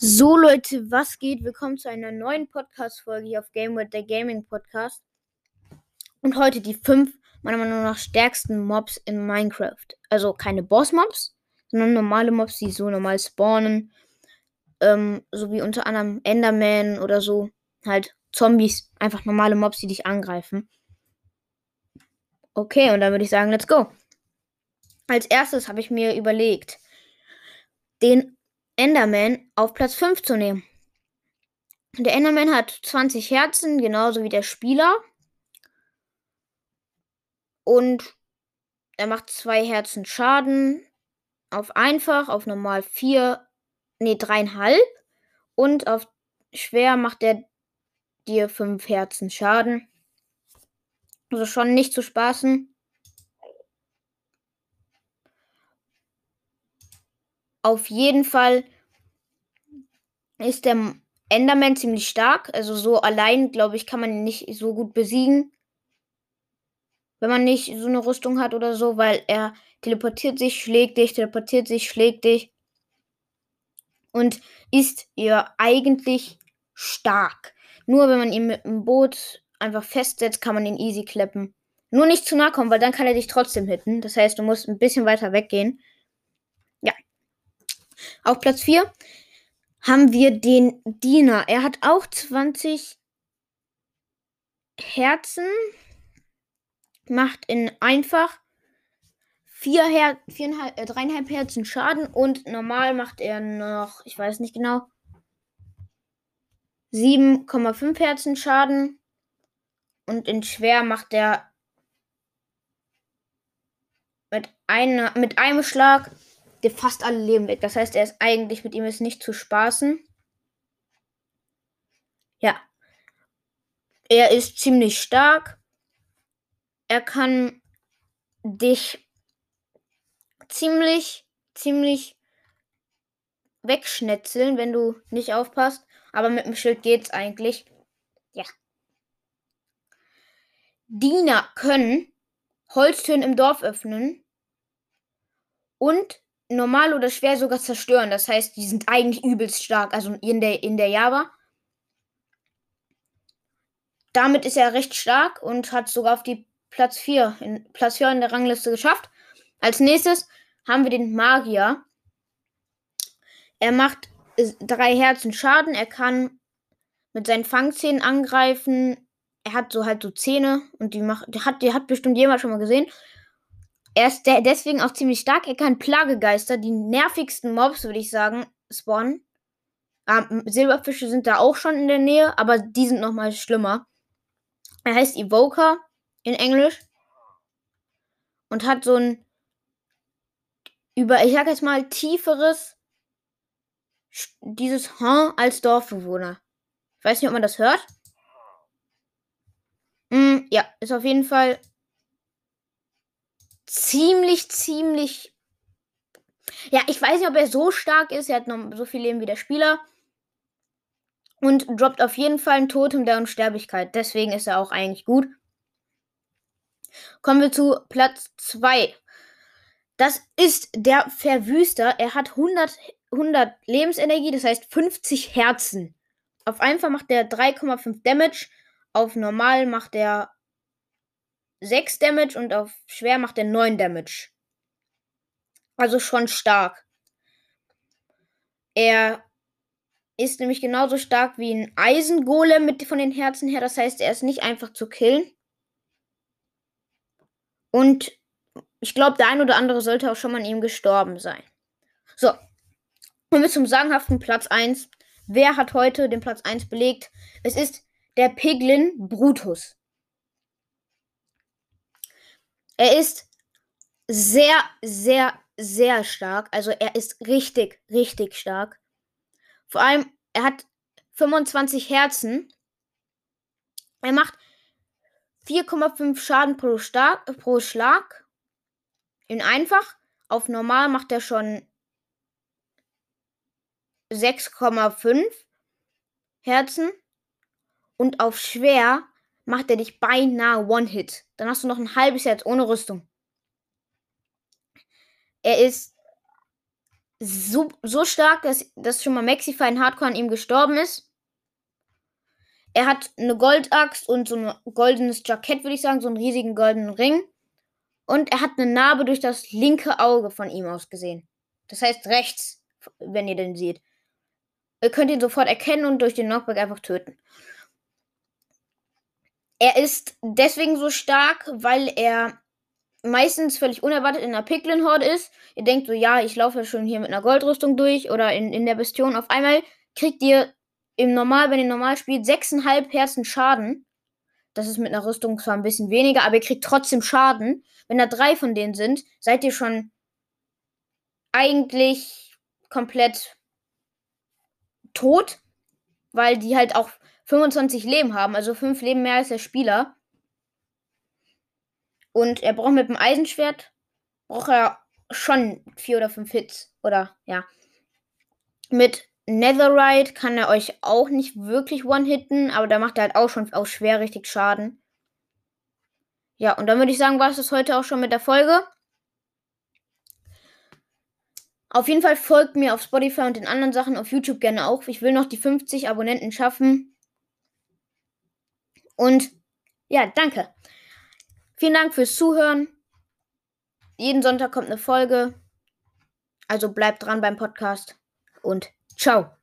So Leute, was geht? Willkommen zu einer neuen Podcast-Folge hier auf Game with der Gaming Podcast. Und heute die fünf meiner Meinung nach stärksten Mobs in Minecraft. Also keine Boss-Mobs, sondern normale Mobs, die so normal spawnen. Ähm, so wie unter anderem Enderman oder so. Halt Zombies, einfach normale Mobs, die dich angreifen. Okay, und dann würde ich sagen, let's go. Als erstes habe ich mir überlegt, den Enderman auf Platz 5 zu nehmen. Der Enderman hat 20 Herzen, genauso wie der Spieler. Und er macht zwei Herzen Schaden. Auf einfach, auf normal 4, nee, 3,5. Und auf schwer macht er dir 5 Herzen Schaden. Also schon nicht zu spaßen. Auf jeden Fall ist der Enderman ziemlich stark. Also so allein, glaube ich, kann man ihn nicht so gut besiegen. Wenn man nicht so eine Rüstung hat oder so, weil er teleportiert sich, schlägt dich, teleportiert sich, schlägt dich. Und ist ja eigentlich stark. Nur wenn man ihn mit dem Boot einfach festsetzt, kann man ihn easy kleppen. Nur nicht zu nah kommen, weil dann kann er dich trotzdem hitten. Das heißt, du musst ein bisschen weiter weggehen. Auf Platz 4 haben wir den Diener. Er hat auch 20 Herzen. Macht in einfach 4 Her äh, 3,5 Herzen Schaden und normal macht er noch, ich weiß nicht genau, 7,5 Herzen Schaden. Und in schwer macht er mit, einer, mit einem Schlag fast alle Leben weg. Das heißt, er ist eigentlich mit ihm ist nicht zu spaßen. Ja. Er ist ziemlich stark. Er kann dich ziemlich, ziemlich wegschnetzeln, wenn du nicht aufpasst. Aber mit dem Schild geht's eigentlich. Ja. Diener können Holztüren im Dorf öffnen und normal oder schwer sogar zerstören. Das heißt, die sind eigentlich übelst stark. Also in der, in der Java. Damit ist er recht stark und hat sogar auf die Platz 4, in, Platz 4 in der Rangliste geschafft. Als nächstes haben wir den Magier. Er macht drei Herzen Schaden. Er kann mit seinen Fangzähnen angreifen. Er hat so halt so Zähne und die macht, die hat, die hat bestimmt jemand schon mal gesehen. Er ist deswegen auch ziemlich stark. Er kann Plagegeister, die nervigsten Mobs, würde ich sagen, spawnen. Ähm, Silberfische sind da auch schon in der Nähe, aber die sind nochmal schlimmer. Er heißt Evoker in Englisch und hat so ein über, ich sag jetzt mal, tieferes dieses H als Dorfbewohner. Ich weiß nicht, ob man das hört. Mm, ja, ist auf jeden Fall ziemlich, ziemlich. Ja, ich weiß nicht, ob er so stark ist. Er hat noch so viel Leben wie der Spieler. Und droppt auf jeden Fall ein Totem der Unsterblichkeit. Deswegen ist er auch eigentlich gut. Kommen wir zu Platz 2. Das ist der Verwüster. Er hat 100, 100 Lebensenergie, das heißt 50 Herzen. Auf einfach macht er 3,5 Damage. Auf normal macht er 6 Damage und auf schwer macht er 9 Damage. Also schon stark. Er ist nämlich genauso stark wie ein Eisengolem mit von den Herzen her. Das heißt, er ist nicht einfach zu killen. Und ich glaube, der ein oder andere sollte auch schon mal an ihm gestorben sein. So. Kommen wir zum sagenhaften Platz 1. Wer hat heute den Platz 1 belegt? Es ist der Piglin Brutus. Er ist sehr, sehr, sehr stark. Also er ist richtig, richtig stark. Vor allem, er hat 25 Herzen. Er macht 4,5 Schaden pro, Star pro Schlag. In einfach. Auf normal macht er schon 6,5 Herzen. Und auf schwer macht er dich beinahe One-Hit. Dann hast du noch ein halbes Herz ohne Rüstung. Er ist so, so stark, dass, dass schon mal Maxify in Hardcore an ihm gestorben ist. Er hat eine Goldaxt und so ein goldenes Jackett, würde ich sagen, so einen riesigen goldenen Ring. Und er hat eine Narbe durch das linke Auge von ihm aus gesehen. Das heißt rechts, wenn ihr den seht. Ihr könnt ihn sofort erkennen und durch den Knockback einfach töten. Er ist deswegen so stark, weil er meistens völlig unerwartet in einer Piglin-Horde ist. Ihr denkt so, ja, ich laufe schon hier mit einer Goldrüstung durch oder in, in der Bastion. Auf einmal kriegt ihr im Normal, wenn ihr normal spielt, 6,5 Herzen Schaden. Das ist mit einer Rüstung zwar ein bisschen weniger, aber ihr kriegt trotzdem Schaden. Wenn da drei von denen sind, seid ihr schon eigentlich komplett tot, weil die halt auch 25 Leben haben, also 5 Leben mehr als der Spieler. Und er braucht mit dem Eisenschwert, braucht er schon 4 oder 5 Hits. Oder ja. Mit Netherite kann er euch auch nicht wirklich one-hitten, aber da macht er halt auch schon auch schwer richtig Schaden. Ja, und dann würde ich sagen, war es das heute auch schon mit der Folge. Auf jeden Fall folgt mir auf Spotify und den anderen Sachen auf YouTube gerne auch. Ich will noch die 50 Abonnenten schaffen. Und ja, danke. Vielen Dank fürs Zuhören. Jeden Sonntag kommt eine Folge. Also bleibt dran beim Podcast und ciao.